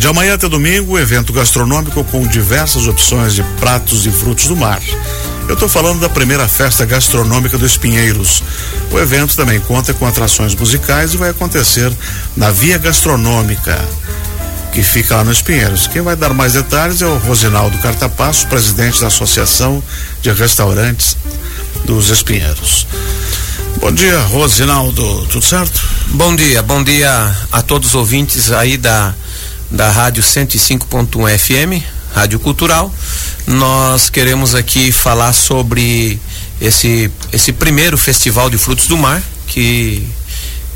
De amanhã até domingo, evento gastronômico com diversas opções de pratos e frutos do mar. Eu estou falando da primeira festa gastronômica dos Pinheiros. O evento também conta com atrações musicais e vai acontecer na Via Gastronômica, que fica lá nos Pinheiros. Quem vai dar mais detalhes é o Rosinaldo Cartapasso, presidente da Associação de Restaurantes dos Espinheiros. Bom dia, Rosinaldo, tudo certo? Bom dia, bom dia a todos os ouvintes aí da da Rádio 105.1 FM, Rádio Cultural. Nós queremos aqui falar sobre esse, esse primeiro Festival de Frutos do Mar, que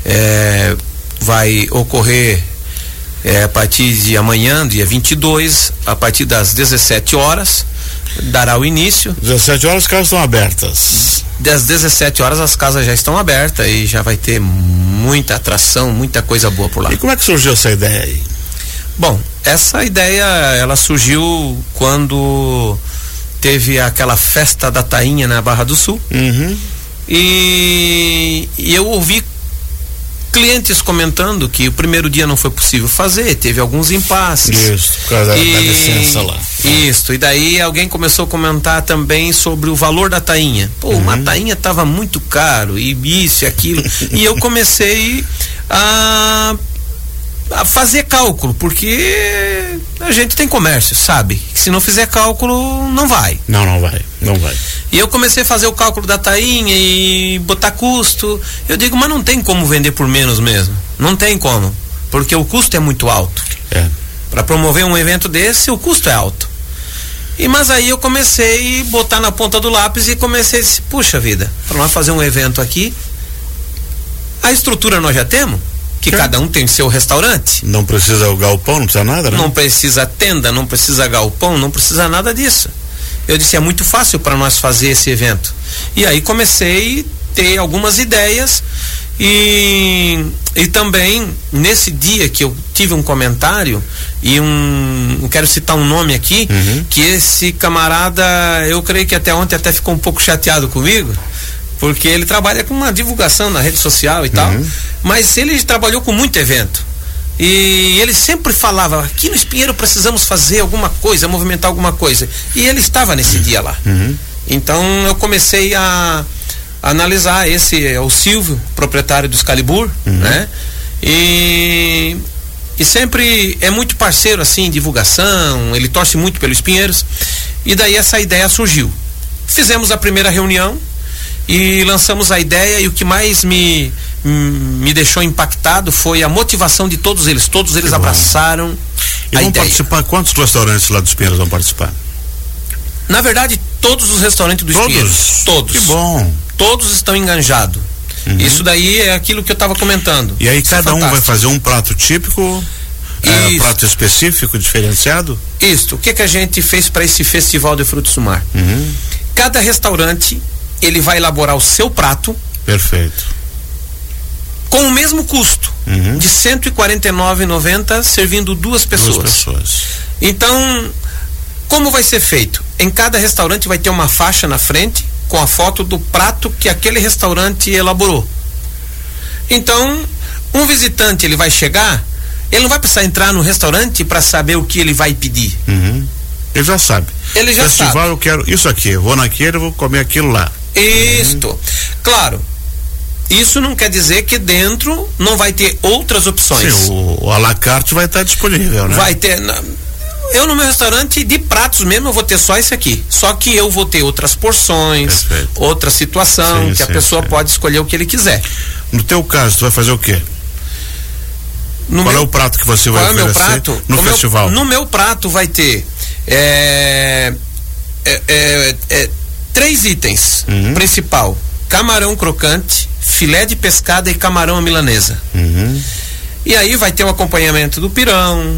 é, vai ocorrer é, a partir de amanhã, dia 22, a partir das 17 horas, dará o início. 17 horas as casas estão abertas. Das 17 horas as casas já estão abertas e já vai ter muita atração, muita coisa boa por lá. E como é que surgiu essa ideia aí? Bom, essa ideia ela surgiu quando teve aquela festa da tainha na Barra do Sul. Uhum. E, e, eu ouvi clientes comentando que o primeiro dia não foi possível fazer, teve alguns impasses. Isso, por causa e, da licença lá. Isso, e daí alguém começou a comentar também sobre o valor da tainha. Pô, uhum. uma tainha estava muito caro, e isso e aquilo. e eu comecei a a fazer cálculo, porque a gente tem comércio, sabe? Se não fizer cálculo, não vai. Não, não vai, não vai. E eu comecei a fazer o cálculo da tainha e botar custo. Eu digo, mas não tem como vender por menos mesmo. Não tem como, porque o custo é muito alto. É. Para promover um evento desse, o custo é alto. E mas aí eu comecei a botar na ponta do lápis e comecei a dizer, puxa vida, para nós fazer um evento aqui, a estrutura nós já temos que cada um tem seu restaurante. Não precisa o galpão, não precisa nada, né? Não precisa tenda, não precisa galpão, não precisa nada disso. Eu disse, é muito fácil para nós fazer esse evento. E aí comecei a ter algumas ideias e, e também nesse dia que eu tive um comentário e um eu quero citar um nome aqui uhum. que esse camarada eu creio que até ontem até ficou um pouco chateado comigo porque ele trabalha com uma divulgação na rede social e tal, uhum. mas ele trabalhou com muito evento. E ele sempre falava, aqui no Espinheiro precisamos fazer alguma coisa, movimentar alguma coisa. E ele estava nesse dia lá. Uhum. Então eu comecei a, a, analisar, esse é o Silvio, proprietário do Excalibur, uhum. né? E, e sempre é muito parceiro assim em divulgação, ele torce muito pelos Espinheiros. E daí essa ideia surgiu. Fizemos a primeira reunião, e lançamos a ideia e o que mais me me deixou impactado foi a motivação de todos eles. Todos eles abraçaram e a vão ideia. participar, quantos restaurantes lá dos Pinheiros vão participar? Na verdade, todos os restaurantes dos todos? Pinheiros. Todos. Que bom. Todos estão enganjados. Uhum. Isso daí é aquilo que eu estava comentando. E aí Isso é cada é um vai fazer um prato típico, é, prato específico, diferenciado? Isso. O que que a gente fez para esse festival de frutos do mar? Uhum. Cada restaurante ele vai elaborar o seu prato. Perfeito. Com o mesmo custo uhum. de R$ 149,90 servindo duas pessoas. Duas pessoas. Então, como vai ser feito? Em cada restaurante vai ter uma faixa na frente com a foto do prato que aquele restaurante elaborou. Então, um visitante ele vai chegar, ele não vai precisar entrar no restaurante para saber o que ele vai pedir. Uhum. Ele já sabe. Ele já Festival sabe. eu quero isso aqui, vou naquele, vou comer aquilo lá. Isto. Claro. Isso não quer dizer que dentro não vai ter outras opções. Sim, o, o alacarte vai estar disponível, né? Vai ter. Eu no meu restaurante de pratos mesmo eu vou ter só esse aqui. Só que eu vou ter outras porções, Perfeito. outra situação sim, que sim, a pessoa sim. pode escolher o que ele quiser. No teu caso, tu vai fazer o quê? No Qual meu, é o prato que você vai qual é oferecer prato? no O meu- festival? no meu prato vai ter é, é, é, é, três itens Uhum. principal: camarão crocante, filé de pescada e camarão à milanesa. Uhum. E aí vai ter o acompanhamento do pirão,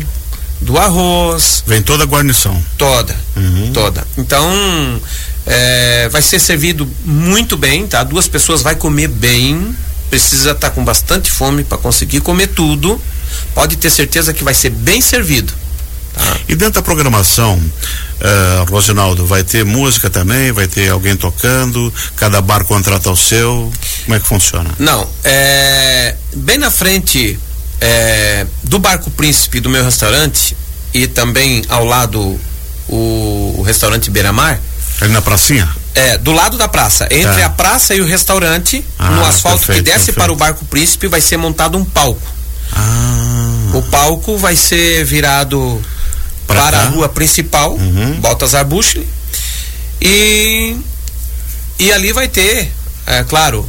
do arroz, Vem toda a guarnição. toda, Uhum. toda. Então é, vai ser servido muito bem, tá? Duas pessoas vai comer bem. Precisa estar com bastante fome para conseguir comer tudo. Pode ter certeza que vai ser bem servido. E dentro da programação, eh, Rosinaldo, vai ter música também? Vai ter alguém tocando? Cada bar contrata o seu? Como é que funciona? Não, é, bem na frente é, do Barco Príncipe do meu restaurante e também ao lado o, o restaurante Beira Mar. Ali na pracinha? É, do lado da praça. Entre Tá. a praça e o restaurante, Ah, no asfalto perfeito, que desce perfeito. para o Barco Príncipe, vai ser montado um palco. Ah. O palco vai ser virado Pra para cá? a rua principal, Uhum. Baltazar Buchle. E, e ali vai ter, é claro,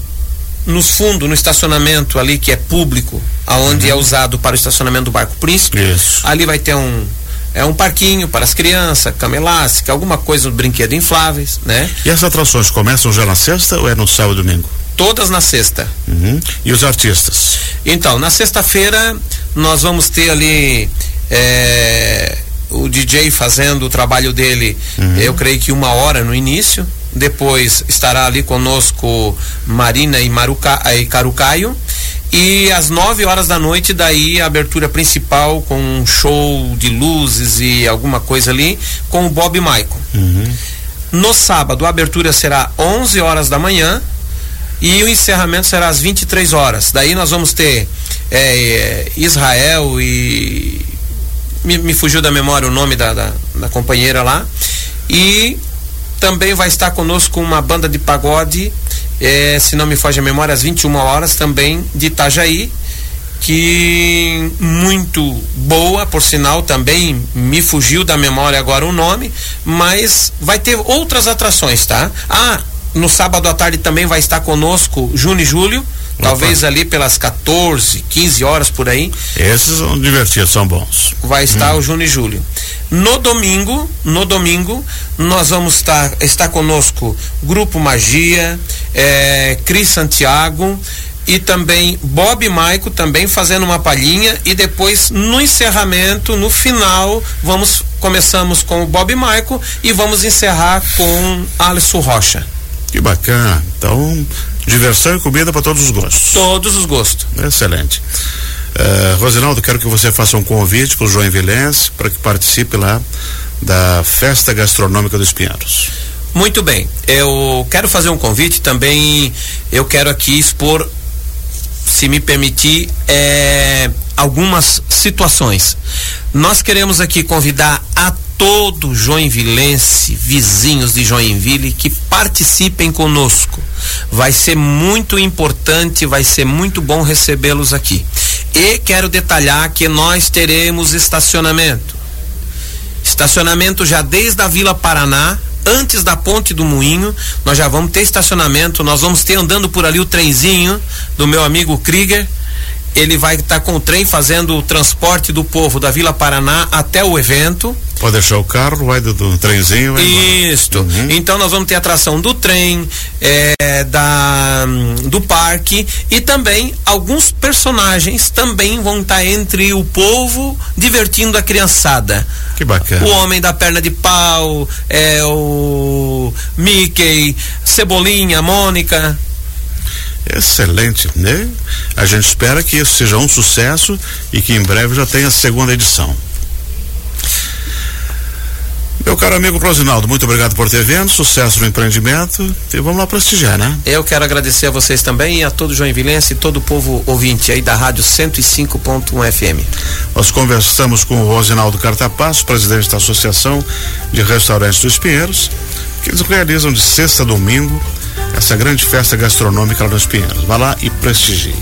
nos fundos, no estacionamento ali que é público, aonde é usado para o estacionamento do Barco Príncipe, Uhum. Isso. ali vai ter um é um parquinho para as crianças, cama elástica, alguma coisa, um brinquedo infláveis, né? E as atrações começam já na sexta ou é no sábado e domingo? Todas na sexta. Uhum. E os artistas? Então, na sexta-feira nós vamos ter ali é, o DJ fazendo o trabalho dele, eu creio que uma hora no início. Depois estará ali conosco Marina e, Maruca, e Carucaio. E às 9 horas da noite, daí a abertura principal com um show de luzes e alguma coisa ali, com o Bob Michael. No sábado, a abertura será 11 horas da manhã e o encerramento será às 23 horas. Daí nós vamos ter é, Israel e. Me, me fugiu da memória o nome da, da, da companheira lá. E também vai estar conosco uma banda de pagode, é, se não me foge a memória, às 21 horas também de Itajaí que muito boa, por sinal, também me fugiu da memória agora o nome, mas vai ter outras atrações, tá? Ah, no sábado à tarde também vai estar conosco Júnior e Júlio, talvez ali pelas 14, 15 horas por aí, Esses são divertidos, são bons. vai estar o Júnior e Júlio. No domingo, no domingo, nós vamos estar, estar conosco Grupo Magia, eh, Cris Santiago e também Bob Maico também fazendo uma palhinha e depois no encerramento, no final, vamos começamos com o Bob Maico e vamos encerrar com Alisson Rocha. Que bacana. Então, diversão e comida para todos os gostos. Todos os gostos. Excelente. Uh, Rosinaldo, quero que você faça um convite para o João Vilense para que participe lá da Festa Gastronômica dos Pinheiros. Muito bem. Eu quero fazer um convite também. Eu quero aqui expor, se me permitir, é, algumas situações. Nós queremos aqui convidar a todo joinvilense, vizinhos de Joinville, que participem conosco. Vai ser muito importante, vai ser muito bom recebê-los aqui. E quero detalhar que nós teremos estacionamento. Estacionamento já desde a Vila Paraná, antes da Ponte do Moinho, nós já vamos ter estacionamento, nós vamos ter andando por ali o trenzinho do meu amigo Krieger. Ele vai estar com o trem fazendo o transporte do povo da Vila Paraná até o evento. Pode deixar o carro, vai do, do trenzinho. Vai. Isto. Uhum. Então nós vamos ter atração do trem, é, da, do parque e também alguns personagens também vão estar entre o povo divertindo a criançada. Que bacana. O homem da perna de pau, é o Mickey, Cebolinha, Mônica. Excelente, né? A gente espera que isso seja um sucesso e que em breve já tenha a segunda edição. Meu caro amigo Rosinaldo, muito obrigado por ter vindo, sucesso no empreendimento e vamos lá prestigiar, né? Eu quero agradecer a vocês também e a todo Joinvilense e todo o povo ouvinte aí da Rádio 105.1 FM. Nós conversamos com o Rosinaldo Cartapasso, presidente da Associação de Restaurantes dos Pinheiros, que eles realizam de sexta a domingo essa grande festa gastronômica lá nos Pinheiros. Vá lá e prestigie.